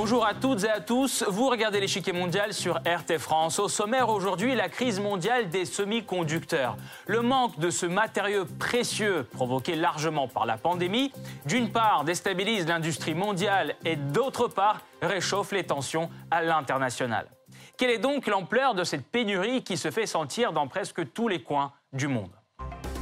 Bonjour à toutes et à tous, vous regardez l'échiquier mondial sur RT France. Au sommaire aujourd'hui, la crise mondiale des semi-conducteurs. Le manque de ce matériau précieux provoqué largement par la pandémie, d'une part déstabilise l'industrie mondiale et d'autre part réchauffe les tensions à l'international. Quelle est donc l'ampleur de cette pénurie qui se fait sentir dans presque tous les coins du monde?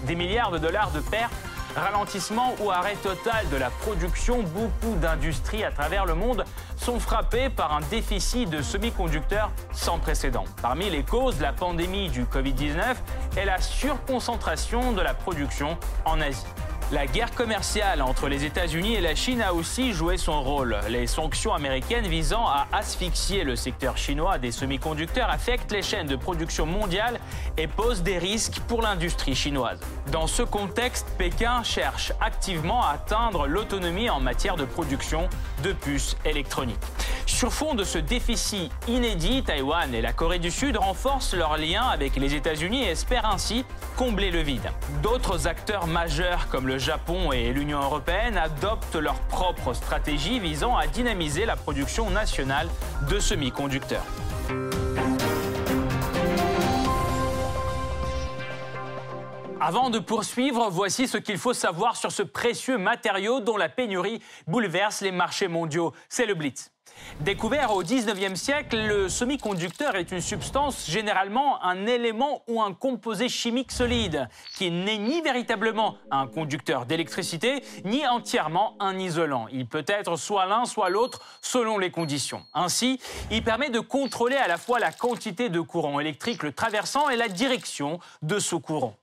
Des milliards de dollars de pertes Ralentissement ou arrêt total de la production, beaucoup d'industries à travers le monde sont frappées par un déficit de semi-conducteurs sans précédent. Parmi les causes, la pandémie du Covid-19 est la surconcentration de la production en Asie. La guerre commerciale entre les États-Unis et la Chine a aussi joué son rôle. Les sanctions américaines visant à asphyxier le secteur chinois des semi-conducteurs affectent les chaînes de production mondiales et posent des risques pour l'industrie chinoise. Dans ce contexte, Pékin cherche activement à atteindre l'autonomie en matière de production de puces électroniques. Sur fond de ce déficit inédit, Taïwan et la Corée du Sud renforcent leurs liens avec les États-Unis et espèrent ainsi combler le vide. D'autres acteurs majeurs comme le Japon et l'Union européenne adoptent leur propre stratégie visant à dynamiser la production nationale de semi-conducteurs. Avant de poursuivre, voici ce qu'il faut savoir sur ce précieux matériau dont la pénurie bouleverse les marchés mondiaux. C'est le Blitz. Découvert au 19e siècle, le semi-conducteur est une substance, généralement un élément ou un composé chimique solide, qui n'est ni véritablement un conducteur d'électricité, ni entièrement un isolant. Il peut être soit l'un, soit l'autre, selon les conditions. Ainsi, il permet de contrôler à la fois la quantité de courant électrique le traversant et la direction de ce courant.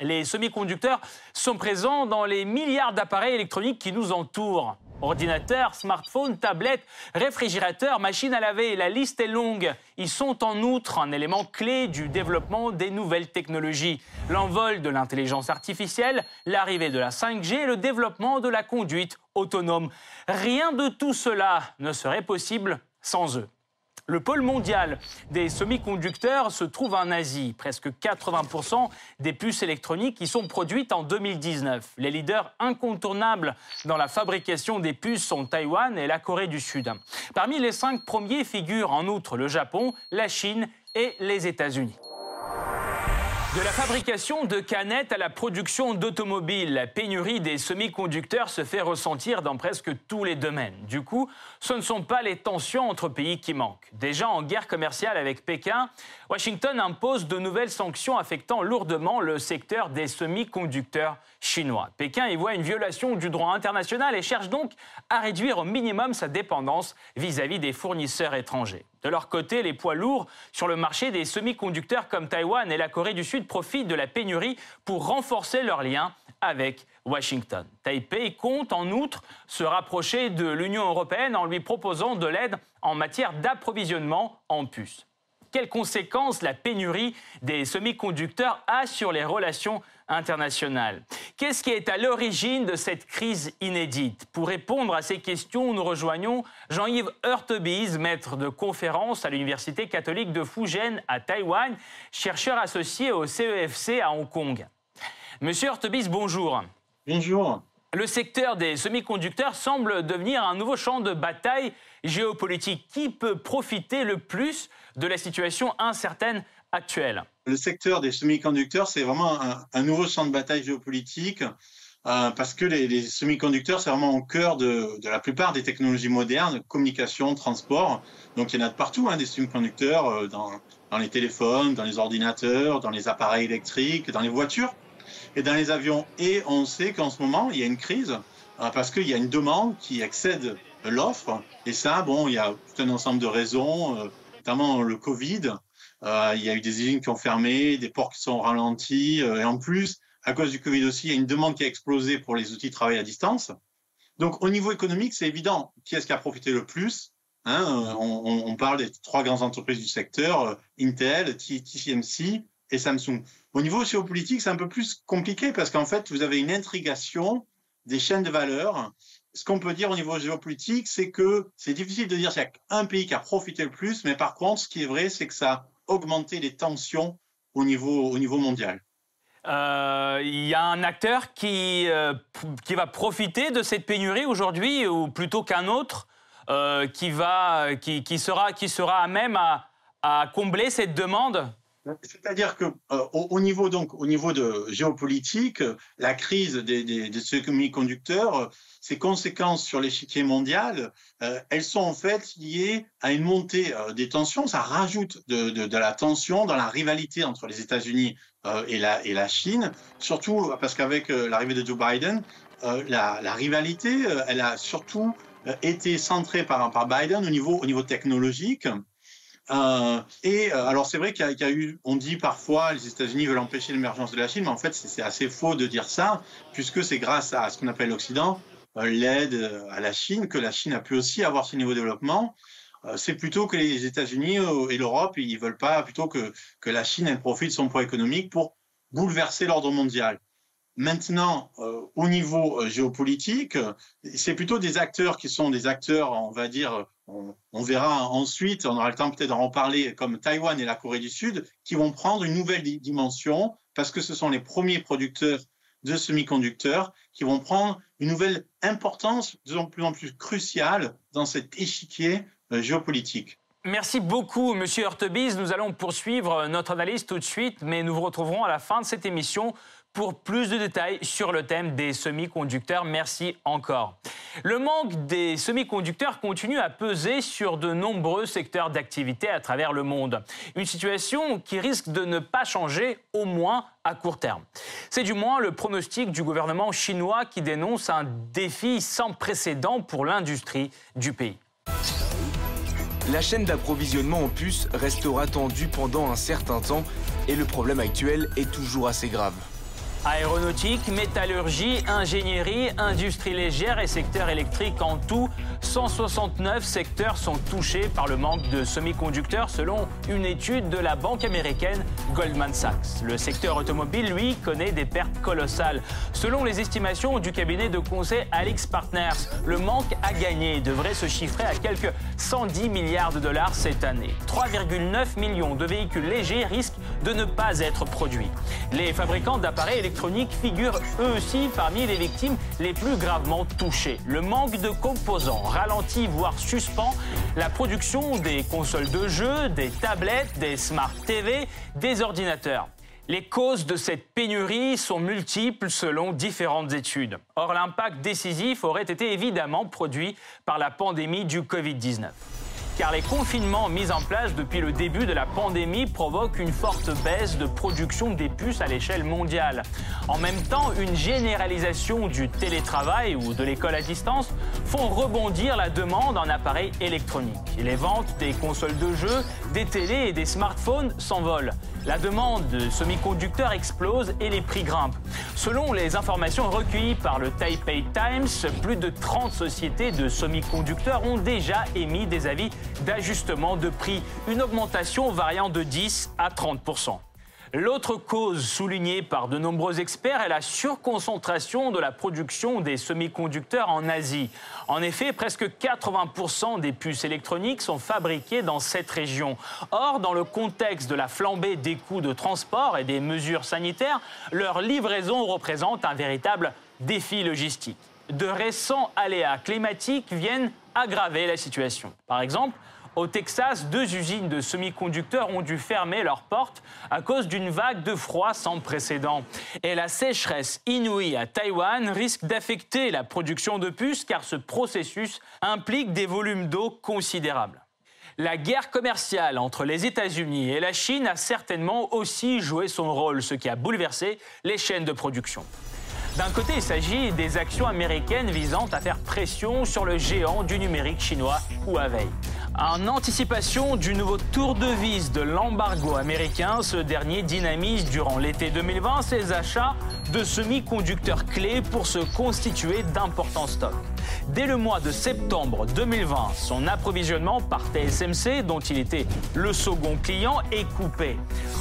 Les semi-conducteurs sont présents dans les milliards d'appareils électroniques qui nous entourent. Ordinateurs, smartphones, tablettes, réfrigérateurs, machines à laver, la liste est longue. Ils sont en outre un élément clé du développement des nouvelles technologies. L'envol de l'intelligence artificielle, l'arrivée de la 5G et le développement de la conduite autonome. Rien de tout cela ne serait possible sans eux. Le pôle mondial des semi-conducteurs se trouve en Asie. Presque 80% des puces électroniques y sont produites en 2019. Les leaders incontournables dans la fabrication des puces sont Taïwan et la Corée du Sud. Parmi les cinq premiers figurent en outre le Japon, la Chine et les États-Unis. De la fabrication de canettes à la production d'automobiles, la pénurie des semi-conducteurs se fait ressentir dans presque tous les domaines. Du coup, ce ne sont pas les tensions entre pays qui manquent. Déjà en guerre commerciale avec Pékin, Washington impose de nouvelles sanctions affectant lourdement le secteur des semi-conducteurs chinois. Pékin y voit une violation du droit international et cherche donc à réduire au minimum sa dépendance vis-à-vis des fournisseurs étrangers. De leur côté, les poids lourds sur le marché des semi-conducteurs comme Taïwan et la Corée du Sud profitent de la pénurie pour renforcer leurs liens avec Washington. Taipei compte en outre se rapprocher de l'Union européenne en lui proposant de l'aide en matière d'approvisionnement en puces. Quelles conséquences la pénurie des semi-conducteurs a sur les relations internationales? Qu'est-ce qui est à l'origine de cette crise inédite? Pour répondre à ces questions, nous rejoignons Jean-Yves Hurtebise, maître de conférence à l'Université catholique de Fujian à Taïwan, chercheur associé au CEFC à Hong Kong. Monsieur Hurtebise, bonjour. Bonjour. Le secteur des semi-conducteurs semble devenir un nouveau champ de bataille géopolitique. Qui peut profiter le plus de la situation incertaine actuelle Le secteur des semi-conducteurs, c'est vraiment un, nouveau champ de bataille géopolitique. Euh, parce que les, semi-conducteurs, c'est vraiment au cœur de, la plupart des technologies modernes, communication, transport. Donc il y en a de partout, hein, des semi-conducteurs euh, dans, les téléphones, dans les ordinateurs, dans les appareils électriques, dans les voitures et dans les avions. Et on sait qu'en ce moment, il y a une crise euh, parce qu'il y a une demande qui excède l'offre. Et ça, bon, il y a tout un ensemble de raisons, notamment le Covid. Euh, il y a eu des usines qui ont fermé, des ports qui sont ralentis. et en plus, à cause du Covid aussi, il y a une demande qui a explosé pour les outils de travail à distance. Donc, au niveau économique, c'est évident. Qui est-ce qui a profité le plus hein on, on, parle des trois grandes entreprises du secteur, Intel, TSMC et Samsung. Au niveau géopolitique, c'est un peu plus compliqué parce qu'en fait, vous avez une intrigation des chaînes de valeur ce qu'on peut dire au niveau géopolitique, c'est que c'est difficile de dire qu'il y a un pays qui a profité le plus, mais par contre, ce qui est vrai, c'est que ça a augmenté les tensions au niveau, au niveau mondial. Euh, il y a un acteur qui, euh, qui va profiter de cette pénurie aujourd'hui, ou plutôt qu'un autre, euh, qui, sera, à même à combler cette demande? C'est-à-dire que au, niveau donc au niveau de géopolitique, la crise des, des, semi-conducteurs ces conséquences sur l'échiquier mondial, euh, elles sont en fait liées à une montée euh, des tensions. Ça rajoute de, la tension dans la rivalité entre les États-Unis euh, et, la, Chine, surtout parce qu'avec euh, l'arrivée de Joe Biden, euh, la, rivalité, elle a surtout été centrée par, Biden au niveau technologique. Euh, et alors c'est vrai qu'il y, a eu, on dit parfois les États-Unis veulent empêcher l'émergence de la Chine, mais en fait c'est assez faux de dire ça, puisque c'est grâce à ce qu'on appelle l'Occident euh, l'aide euh, à la Chine, que la Chine a pu aussi avoir ce niveau de développement. Euh, c'est plutôt que les États-Unis et l'Europe, ils veulent pas plutôt que, que la Chine elle profite de son poids économique pour bouleverser l'ordre mondial. Maintenant, euh, au niveau géopolitique, c'est plutôt des acteurs qui sont des acteurs, on va dire, on, on verra ensuite, on aura le temps peut-être d'en reparler, comme Taïwan et la Corée du Sud, qui vont prendre une nouvelle dimension parce que ce sont les premiers producteurs de semi-conducteurs qui vont prendre une nouvelle importance de plus en plus cruciale dans cet échiquier euh, géopolitique. Merci beaucoup, Monsieur Hurtebise. Nous allons poursuivre notre analyse tout de suite, mais nous vous retrouverons à la fin de cette émission pour plus de détails sur le thème des semi-conducteurs. Merci encore. Le manque des semi-conducteurs continue à peser sur de nombreux secteurs d'activité à travers le monde. Une situation qui risque de ne pas changer, au moins à court terme. C'est du moins le pronostic du gouvernement chinois qui dénonce un défi sans précédent pour l'industrie du pays. La chaîne d'approvisionnement en puces restera tendue pendant un certain temps et le problème actuel est toujours assez grave. Aéronautique, métallurgie, ingénierie, industrie légère et secteur électrique en tout, 169 secteurs sont touchés par le manque de semi-conducteurs selon une étude de la banque américaine Goldman Sachs. Le secteur automobile, lui, connaît des pertes colossales. Selon les estimations du cabinet de conseil Alix Partners, le manque à gagner devrait se chiffrer à quelques 110 milliards de dollars cette année. 3,9 millions de véhicules légers risquent de ne pas être produits. Les fabricants d'appareils figurent eux aussi parmi les victimes les plus gravement touchées. Le manque de composants ralentit, voire suspend la production des consoles de jeux, des tablettes, des smart TV, des ordinateurs. Les causes de cette pénurie sont multiples selon différentes études. Or, l'impact décisif aurait été évidemment produit par la pandémie du Covid-19 car les confinements mis en place depuis le début de la pandémie provoquent une forte baisse de production des puces à l'échelle mondiale. En même temps, une généralisation du télétravail ou de l'école à distance font rebondir la demande en appareils électroniques. les ventes des consoles de jeux, des télés et des smartphones s'envolent. La demande de semi-conducteurs explose et les prix grimpent. Selon les informations recueillies par le Taipei Times, plus de 30 sociétés de semi-conducteurs ont déjà émis des avis d'ajustement de prix, une augmentation variant de 10 à 30 L'autre cause soulignée par de nombreux experts est la surconcentration de la production des semi-conducteurs en Asie. En effet, presque 80% des puces électroniques sont fabriquées dans cette région. Or, dans le contexte de la flambée des coûts de transport et des mesures sanitaires, leur livraison représente un véritable défi logistique. De récents aléas climatiques viennent aggraver la situation. Par exemple, au Texas, deux usines de semi-conducteurs ont dû fermer leurs portes à cause d'une vague de froid sans précédent. Et la sécheresse inouïe à Taïwan risque d'affecter la production de puces car ce processus implique des volumes d'eau considérables. La guerre commerciale entre les États-Unis et la Chine a certainement aussi joué son rôle, ce qui a bouleversé les chaînes de production. D'un côté, il s'agit des actions américaines visant à faire pression sur le géant du numérique chinois Huawei. En anticipation du nouveau tour de vis de l'embargo américain, ce dernier dynamise durant l'été 2020 ses achats de semi-conducteurs clés pour se constituer d'importants stocks. Dès le mois de septembre 2020, son approvisionnement par TSMC, dont il était le second client, est coupé.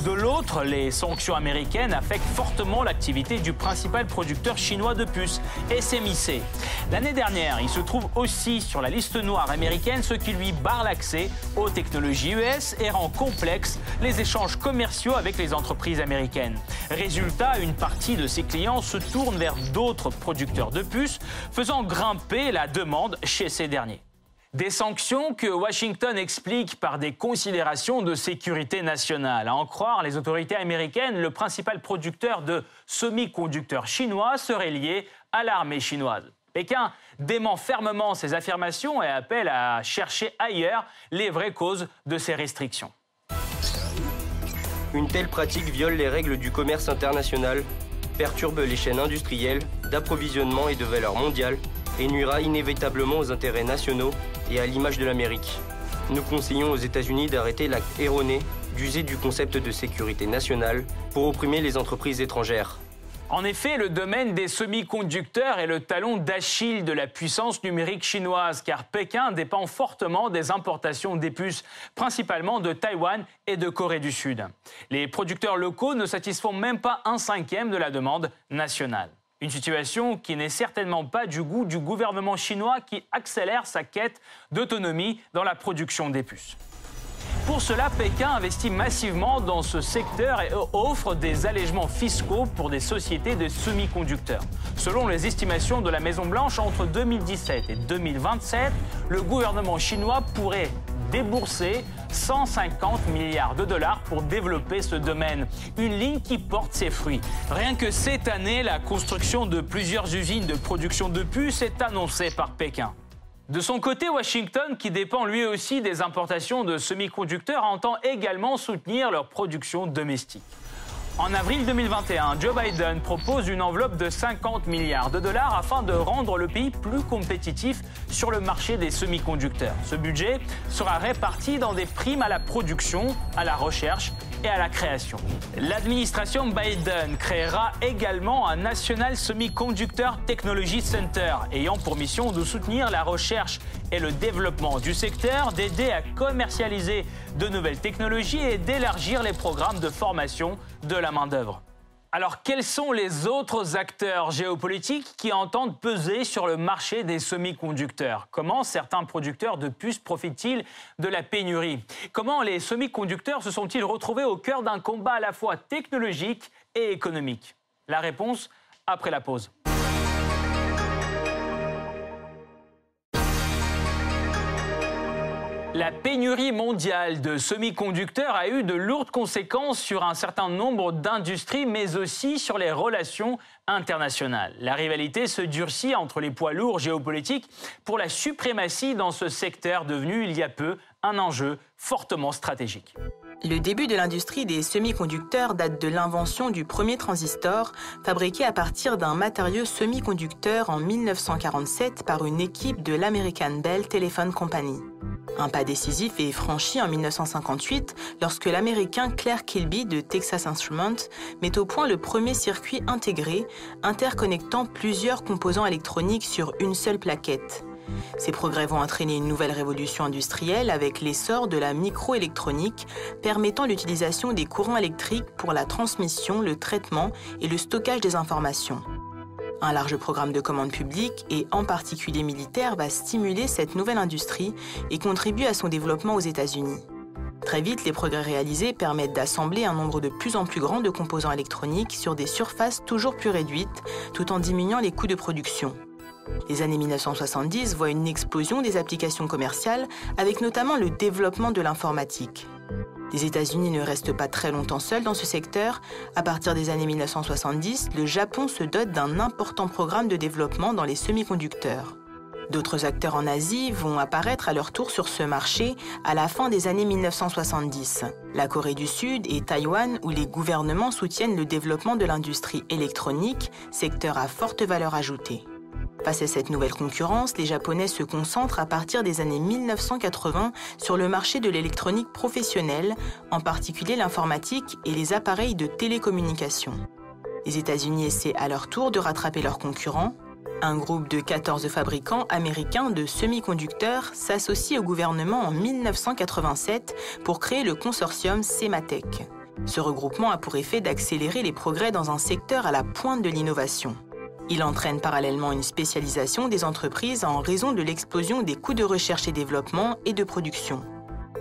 De l'autre, les sanctions américaines affectent fortement l'activité du principal producteur chinois de puces, SMIC. L'année dernière, il se trouve aussi sur la liste noire américaine, ce qui lui barre l'accès aux technologies US et rend complexe les échanges commerciaux avec les entreprises américaines. Résultat, une partie de ses clients se tourne vers d'autres producteurs de puces, faisant grimper la demande chez ces derniers. Des sanctions que Washington explique par des considérations de sécurité nationale. À en croire les autorités américaines, le principal producteur de semi-conducteurs chinois serait lié à l'armée chinoise. Pékin dément fermement ces affirmations et appelle à chercher ailleurs les vraies causes de ces restrictions. Une telle pratique viole les règles du commerce international, perturbe les chaînes industrielles, d'approvisionnement et de valeur mondiale et nuira inévitablement aux intérêts nationaux et à l'image de l'Amérique. Nous conseillons aux États-Unis d'arrêter l'acte erroné d'user du concept de sécurité nationale pour opprimer les entreprises étrangères. En effet, le domaine des semi-conducteurs est le talon d'Achille de la puissance numérique chinoise, car Pékin dépend fortement des importations des puces, principalement de Taïwan et de Corée du Sud. Les producteurs locaux ne satisfont même pas un cinquième de la demande nationale. Une situation qui n'est certainement pas du goût du gouvernement chinois qui accélère sa quête d'autonomie dans la production des puces. Pour cela, Pékin investit massivement dans ce secteur et offre des allègements fiscaux pour des sociétés de semi-conducteurs. Selon les estimations de la Maison-Blanche, entre 2017 et 2027, le gouvernement chinois pourrait débourser 150 milliards de dollars pour développer ce domaine. Une ligne qui porte ses fruits. Rien que cette année, la construction de plusieurs usines de production de puces est annoncée par Pékin. De son côté, Washington, qui dépend lui aussi des importations de semi-conducteurs, entend également soutenir leur production domestique. En avril 2021, Joe Biden propose une enveloppe de 50 milliards de dollars afin de rendre le pays plus compétitif sur le marché des semi-conducteurs. Ce budget sera réparti dans des primes à la production, à la recherche et à la création. L'administration Biden créera également un National Semiconductor Technology Center ayant pour mission de soutenir la recherche et le développement du secteur, d'aider à commercialiser de nouvelles technologies et d'élargir les programmes de formation de la main-d'œuvre. Alors, quels sont les autres acteurs géopolitiques qui entendent peser sur le marché des semi-conducteurs? Comment certains producteurs de puces profitent-ils de la pénurie? Comment les semi-conducteurs se sont-ils retrouvés au cœur d'un combat à la fois technologique et économique? La réponse après la pause. La pénurie mondiale de semi-conducteurs a eu de lourdes conséquences sur un certain nombre d'industries, mais aussi sur les relations internationales. La rivalité se durcit entre les poids lourds géopolitiques pour la suprématie dans ce secteur devenu il y a peu un enjeu fortement stratégique. Le début de l'industrie des semi-conducteurs date de l'invention du premier transistor, fabriqué à partir d'un matériau semi-conducteur en 1947 par une équipe de l'American Bell Telephone Company. Un pas décisif est franchi en 1958 lorsque l'américain Claire Kilby de Texas Instruments met au point le premier circuit intégré interconnectant plusieurs composants électroniques sur une seule plaquette. Ces progrès vont entraîner une nouvelle révolution industrielle avec l'essor de la microélectronique permettant l'utilisation des courants électriques pour la transmission, le traitement et le stockage des informations. Un large programme de commandes publiques et en particulier militaire va stimuler cette nouvelle industrie et contribuer à son développement aux États-Unis. Très vite, les progrès réalisés permettent d'assembler un nombre de plus en plus grand de composants électroniques sur des surfaces toujours plus réduites, tout en diminuant les coûts de production. Les années 1970 voient une explosion des applications commerciales, avec notamment le développement de l'informatique. Les États-Unis ne restent pas très longtemps seuls dans ce secteur. À partir des années 1970, le Japon se dote d'un important programme de développement dans les semi-conducteurs. D'autres acteurs en Asie vont apparaître à leur tour sur ce marché à la fin des années 1970. La Corée du Sud et Taïwan, où les gouvernements soutiennent le développement de l'industrie électronique, secteur à forte valeur ajoutée. Face à cette nouvelle concurrence, les Japonais se concentrent à partir des années 1980 sur le marché de l'électronique professionnelle, en particulier l'informatique et les appareils de télécommunication. Les États-Unis essaient à leur tour de rattraper leurs concurrents. Un groupe de 14 fabricants américains de semi-conducteurs s'associe au gouvernement en 1987 pour créer le consortium Sematech. Ce regroupement a pour effet d'accélérer les progrès dans un secteur à la pointe de l'innovation. Il entraîne parallèlement une spécialisation des entreprises en raison de l'explosion des coûts de recherche et développement et de production.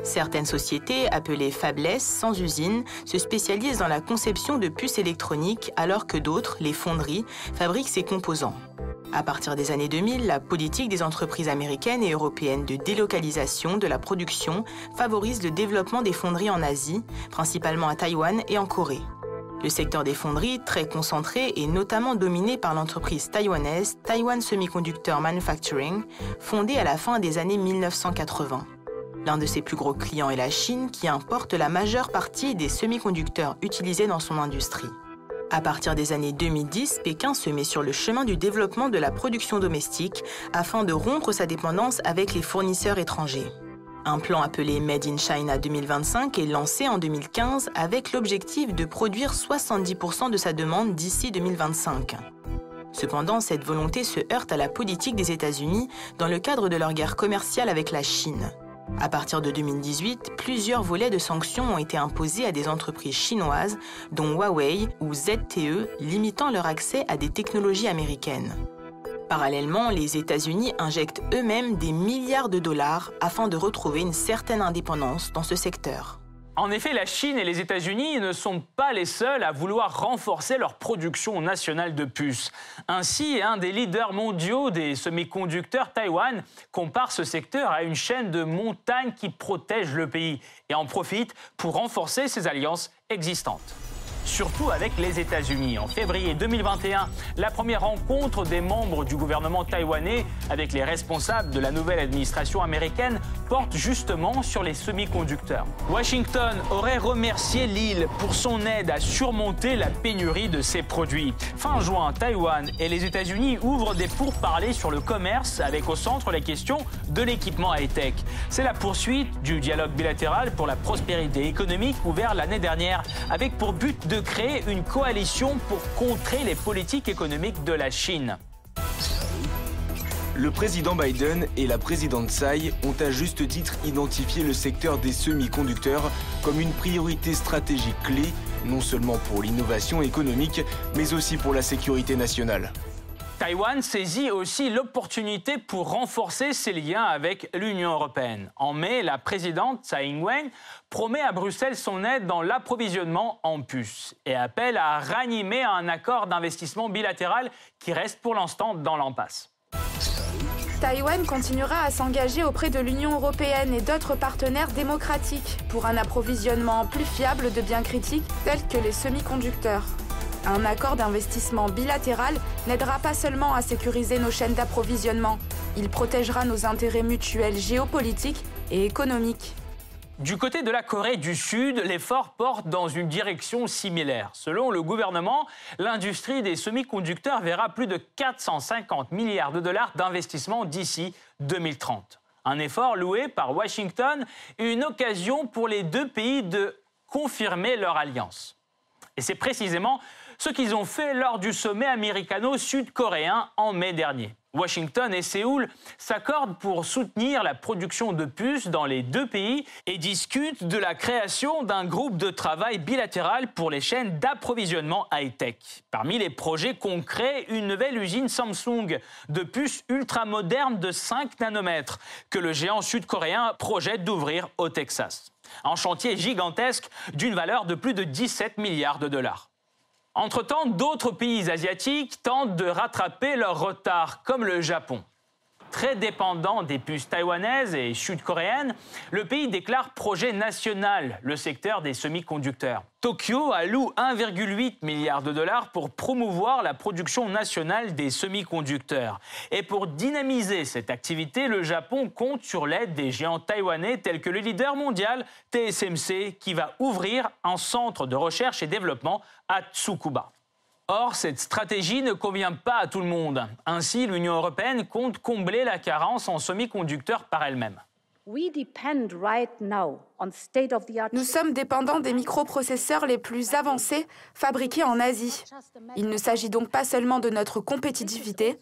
Certaines sociétés, appelées fabless, sans usine, se spécialisent dans la conception de puces électroniques alors que d'autres, les fonderies, fabriquent ces composants. À partir des années 2000, la politique des entreprises américaines et européennes de délocalisation de la production favorise le développement des fonderies en Asie, principalement à Taïwan et en Corée. Le secteur des fonderies, très concentré, est notamment dominé par l'entreprise taïwanaise Taiwan Semiconductor Manufacturing, fondée à la fin des années 1980. L'un de ses plus gros clients est la Chine, qui importe la majeure partie des semi-conducteurs utilisés dans son industrie. À partir des années 2010, Pékin se met sur le chemin du développement de la production domestique afin de rompre sa dépendance avec les fournisseurs étrangers. Un plan appelé Made in China 2025 est lancé en 2015 avec l'objectif de produire 70% de sa demande d'ici 2025. Cependant, cette volonté se heurte à la politique des États-Unis dans le cadre de leur guerre commerciale avec la Chine. À partir de 2018, plusieurs volets de sanctions ont été imposés à des entreprises chinoises, dont Huawei ou ZTE, limitant leur accès à des technologies américaines. Parallèlement, les États-Unis injectent eux-mêmes des milliards de dollars afin de retrouver une certaine indépendance dans ce secteur. En effet, la Chine et les États-Unis ne sont pas les seuls à vouloir renforcer leur production nationale de puces. Ainsi, un des leaders mondiaux des semi-conducteurs, Taïwan, compare ce secteur à une chaîne de montagnes qui protège le pays et en profite pour renforcer ses alliances existantes surtout avec les États-Unis. En février 2021, la première rencontre des membres du gouvernement taïwanais avec les responsables de la nouvelle administration américaine porte justement sur les semi-conducteurs. Washington aurait remercié l'île pour son aide à surmonter la pénurie de ses produits. Fin juin, Taïwan et les États-Unis ouvrent des pourparlers sur le commerce avec au centre la question de l'équipement high-tech. C'est la poursuite du dialogue bilatéral pour la prospérité économique ouvert l'année dernière avec pour but de créer une coalition pour contrer les politiques économiques de la Chine. Le président Biden et la présidente Tsai ont à juste titre identifié le secteur des semi-conducteurs comme une priorité stratégique clé, non seulement pour l'innovation économique, mais aussi pour la sécurité nationale. Taïwan saisit aussi l'opportunité pour renforcer ses liens avec l'Union européenne. En mai, la présidente Tsai Ing-wen promet à Bruxelles son aide dans l'approvisionnement en puces et appelle à ranimer un accord d'investissement bilatéral qui reste pour l'instant dans l'impasse. Taïwan continuera à s'engager auprès de l'Union européenne et d'autres partenaires démocratiques pour un approvisionnement plus fiable de biens critiques tels que les semi-conducteurs. Un accord d'investissement bilatéral n'aidera pas seulement à sécuriser nos chaînes d'approvisionnement, il protégera nos intérêts mutuels géopolitiques et économiques. Du côté de la Corée du Sud, l'effort porte dans une direction similaire. Selon le gouvernement, l'industrie des semi-conducteurs verra plus de 450 milliards de dollars d'investissement d'ici 2030. Un effort loué par Washington, une occasion pour les deux pays de confirmer leur alliance. Et c'est précisément ce qu'ils ont fait lors du sommet américano-sud-coréen en mai dernier. Washington et Séoul s'accordent pour soutenir la production de puces dans les deux pays et discutent de la création d'un groupe de travail bilatéral pour les chaînes d'approvisionnement high-tech. Parmi les projets concrets, une nouvelle usine Samsung de puces ultra-modernes de 5 nanomètres que le géant sud-coréen projette d'ouvrir au Texas. Un chantier gigantesque d'une valeur de plus de 17 milliards de dollars. Entre-temps, d'autres pays asiatiques tentent de rattraper leur retard, comme le Japon. Très dépendant des puces taïwanaises et sud-coréennes, le pays déclare projet national, le secteur des semi-conducteurs. Tokyo alloue 1,8 milliard de dollars pour promouvoir la production nationale des semi-conducteurs. Et pour dynamiser cette activité, le Japon compte sur l'aide des géants taïwanais tels que le leader mondial TSMC qui va ouvrir un centre de recherche et développement à Tsukuba. Or, cette stratégie ne convient pas à tout le monde. Ainsi, l'Union européenne compte combler la carence en semi-conducteurs par elle-même. Nous sommes dépendants des microprocesseurs les plus avancés fabriqués en Asie. Il ne s'agit donc pas seulement de notre compétitivité,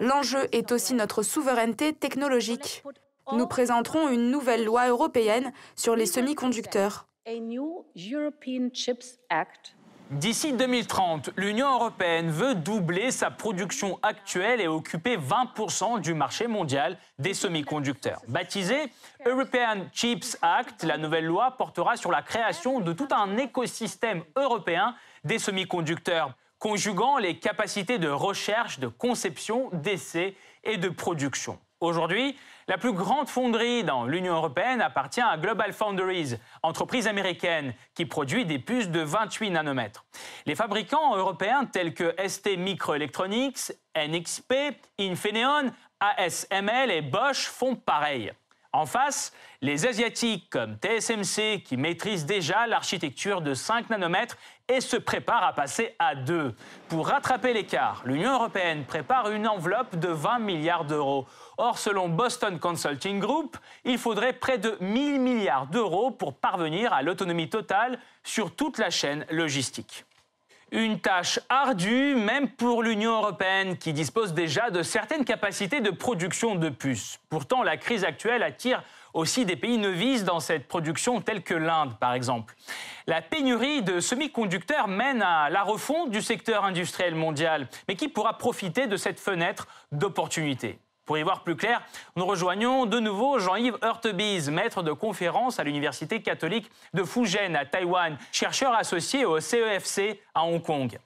l'enjeu est aussi notre souveraineté technologique. Nous présenterons une nouvelle loi européenne sur les semi-conducteurs. D'ici 2030, l'Union européenne veut doubler sa production actuelle et occuper 20% du marché mondial des semi-conducteurs. Baptisée European Chips Act, la nouvelle loi portera sur la création de tout un écosystème européen des semi-conducteurs, conjuguant les capacités de recherche, de conception, d'essai et de production. Aujourd'hui, la plus grande fonderie dans l'Union européenne appartient à Global Foundries, entreprise américaine qui produit des puces de 28 nanomètres. Les fabricants européens tels que ST Microelectronics, NXP, Infineon, ASML et Bosch font pareil. En face, les Asiatiques comme TSMC qui maîtrisent déjà l'architecture de 5 nanomètres et se préparent à passer à 2. Pour rattraper l'écart, l'Union européenne prépare une enveloppe de 20 milliards d'euros. Or, selon Boston Consulting Group, il faudrait près de 1000 milliards d'euros pour parvenir à l'autonomie totale sur toute la chaîne logistique. Une tâche ardue, même pour l'Union européenne, qui dispose déjà de certaines capacités de production de puces. Pourtant, la crise actuelle attire aussi des pays novices dans cette production, tels que l'Inde, par exemple. La pénurie de semi-conducteurs mène à la refonte du secteur industriel mondial, mais qui pourra profiter de cette fenêtre d'opportunité pour y voir plus clair, nous rejoignons de nouveau Jean-Yves Hurtebise, maître de conférence à l'Université catholique de Fujian à Taïwan, chercheur associé au CEFC à Hong Kong.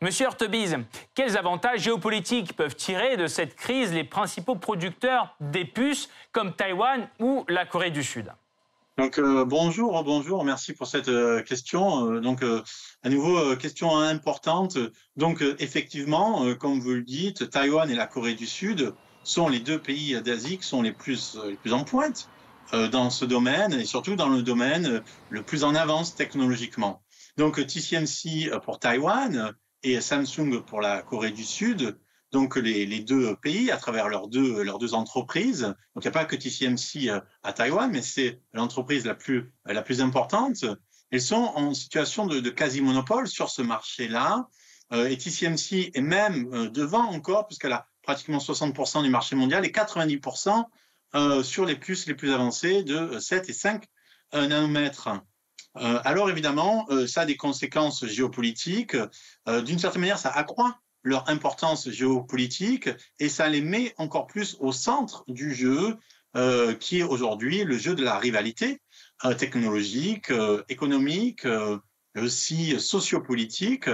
Monsieur Hurtebise, quels avantages géopolitiques peuvent tirer de cette crise les principaux producteurs des puces comme Taïwan ou la Corée du Sud? Donc euh, bonjour, bonjour, merci pour cette euh, question. Euh, donc à nouveau question importante. Donc effectivement, comme vous le dites, Taïwan et la Corée du Sud sont les deux pays d'Asie qui sont les plus, les plus en pointe euh, dans ce domaine et surtout dans le domaine le plus en avance technologiquement. Donc TSMC pour Taïwan et Samsung pour la Corée du Sud, donc les, les deux pays à travers leurs deux, leurs deux entreprises. Donc il n'y a pas que euh, à Taïwan, mais c'est l'entreprise la plus, la plus importante. Elles sont en situation de, de quasi-monopole sur ce marché-là. Euh, et TSMC est même devant encore, puisqu'elle a pratiquement 60% du marché mondial et 90% euh, sur les puces les plus avancées de 7 et 5 euh, nanomètres. Euh, alors évidemment, ça a des conséquences géopolitiques. D'une certaine manière, ça accroît leur importance géopolitique et ça les met encore plus au centre du jeu qui est aujourd'hui le jeu de la rivalité technologique, économique, aussi sociopolitique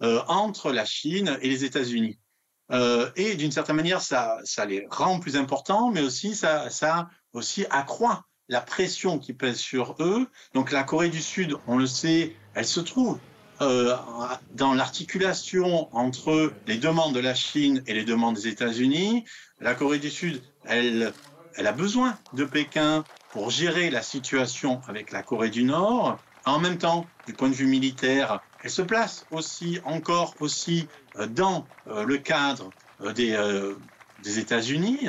entre la Chine et les États-Unis. Euh, et d'une certaine manière, ça, les rend plus importants, mais aussi ça, ça aussi accroît la pression qui pèse sur eux. Donc la Corée du Sud, on le sait, elle se trouve euh, dans l'articulation entre les demandes de la Chine et les demandes des États-Unis. La Corée du Sud, elle, elle a besoin de Pékin pour gérer la situation avec la Corée du Nord. En même temps, du point de vue militaire, elle se place aussi, encore aussi, euh, dans euh, le cadre euh, des, États-Unis.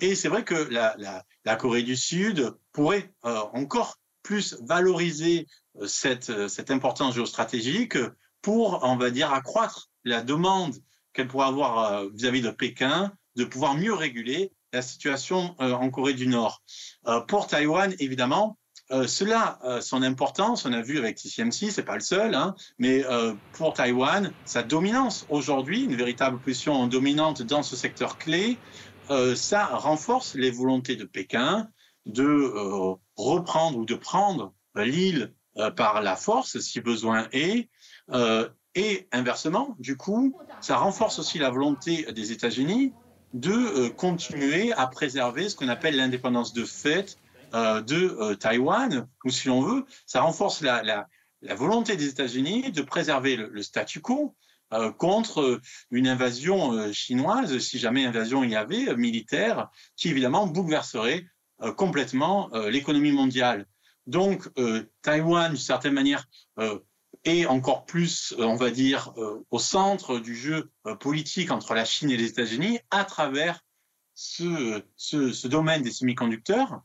et c'est vrai que la, Corée du Sud pourrait encore plus valoriser cette, cette importance géostratégique pour, on va dire, accroître la demande qu'elle pourrait avoir vis-à-vis de Pékin de pouvoir mieux réguler la situation en Corée du Nord. pour Taïwan, évidemment, euh, cela, euh, son importance, on a vu avec TCMC, c'est pas le seul, hein, mais euh, pour Taïwan, sa dominance aujourd'hui, une véritable position dominante dans ce secteur clé, ça renforce les volontés de Pékin de reprendre ou de prendre l'île par la force, si besoin est, et inversement, du coup, ça renforce aussi la volonté des États-Unis de continuer à préserver ce qu'on appelle l'indépendance de fait de euh, Taïwan, ou si l'on veut, ça renforce la, volonté des États-Unis de préserver le, statu quo euh, contre une invasion chinoise, si jamais invasion il y avait, militaire, qui évidemment bouleverserait complètement l'économie mondiale. Donc, Taïwan, d'une certaine manière, est encore plus, on va dire, au centre du jeu politique entre la Chine et les États-Unis à travers ce domaine des semi-conducteurs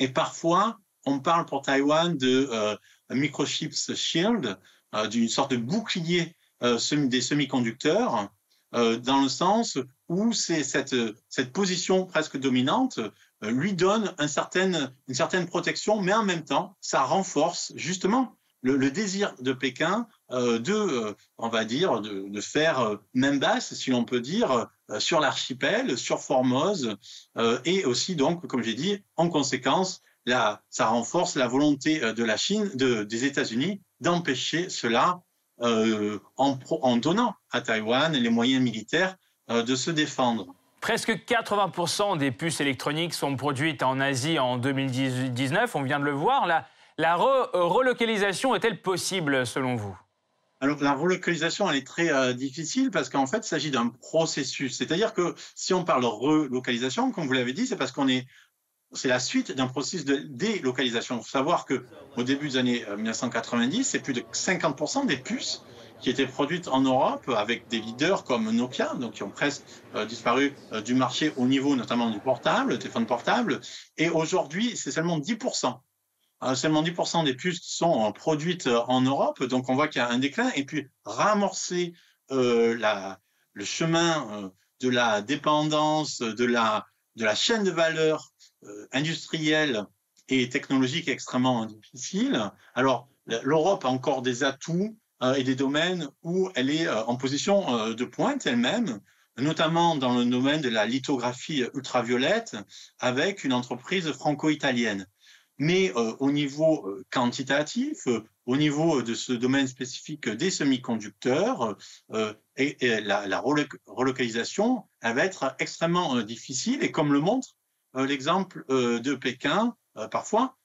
Et parfois, on parle pour Taïwan de euh, microchips shield, euh, d'une sorte de bouclier euh, des semi-conducteurs, dans le sens où cette, cette position presque dominante lui donne un certain, une certaine protection, mais en même temps, ça renforce justement le, désir de Pékin de, on va dire, de, de faire main basse, si l'on peut dire, sur l'archipel, sur Formose, et aussi donc, comme j'ai dit, en conséquence, ça renforce la volonté euh, de la Chine, des États-Unis, d'empêcher cela euh, en, donnant à Taïwan les moyens militaires euh, de se défendre. Presque 80% des puces électroniques sont produites en Asie en 2019, on vient de le voir. La relocalisation est-elle possible selon vous? Alors, la relocalisation, elle est très difficile parce qu'en fait, il s'agit d'un processus. C'est-à-dire que si on parle relocalisation, comme vous l'avez dit, c'est parce qu'on est c'est la suite d'un processus de délocalisation. Il faut savoir qu'au début des années 1990, euh, c'est plus de 50% des puces qui étaient produites en Europe avec des leaders comme Nokia, donc qui ont presque euh, disparu euh, du marché au niveau notamment du portable, téléphone portable. Et aujourd'hui, c'est seulement 10%. Seulement 10% des puces sont produites en Europe. Donc on voit qu'il y a un déclin. Et puis ramorcer le chemin de la dépendance, de la, chaîne de valeur euh, industrielle et technologique extrêmement difficile. Alors, l'Europe a encore des atouts euh, et des domaines où elle est euh, en position de pointe elle-même, notamment dans le domaine de la lithographie ultraviolette avec une entreprise franco-italienne. Mais au niveau quantitatif, au niveau de ce domaine spécifique des semi-conducteurs, la, relocalisation va être extrêmement difficile. Et comme le montre euh, l'exemple euh, de Pékin, euh, parfois,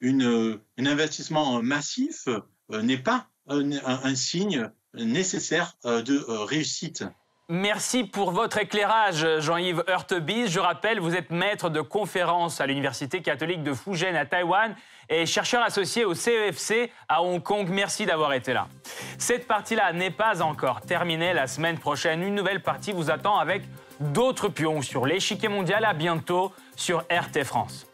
une, un investissement massif n'est pas un, signe nécessaire de réussite. Merci pour votre éclairage, Jean-Yves Hurtebise. Je rappelle, vous êtes maître de conférence à l'Université catholique de Fujian à Taïwan et chercheur associé au CEFC e à Hong Kong. Merci d'avoir été là. Cette partie-là n'est pas encore terminée. La semaine prochaine, une nouvelle partie vous attend avec d'autres pions sur l'échiquier mondial. À bientôt sur RT France.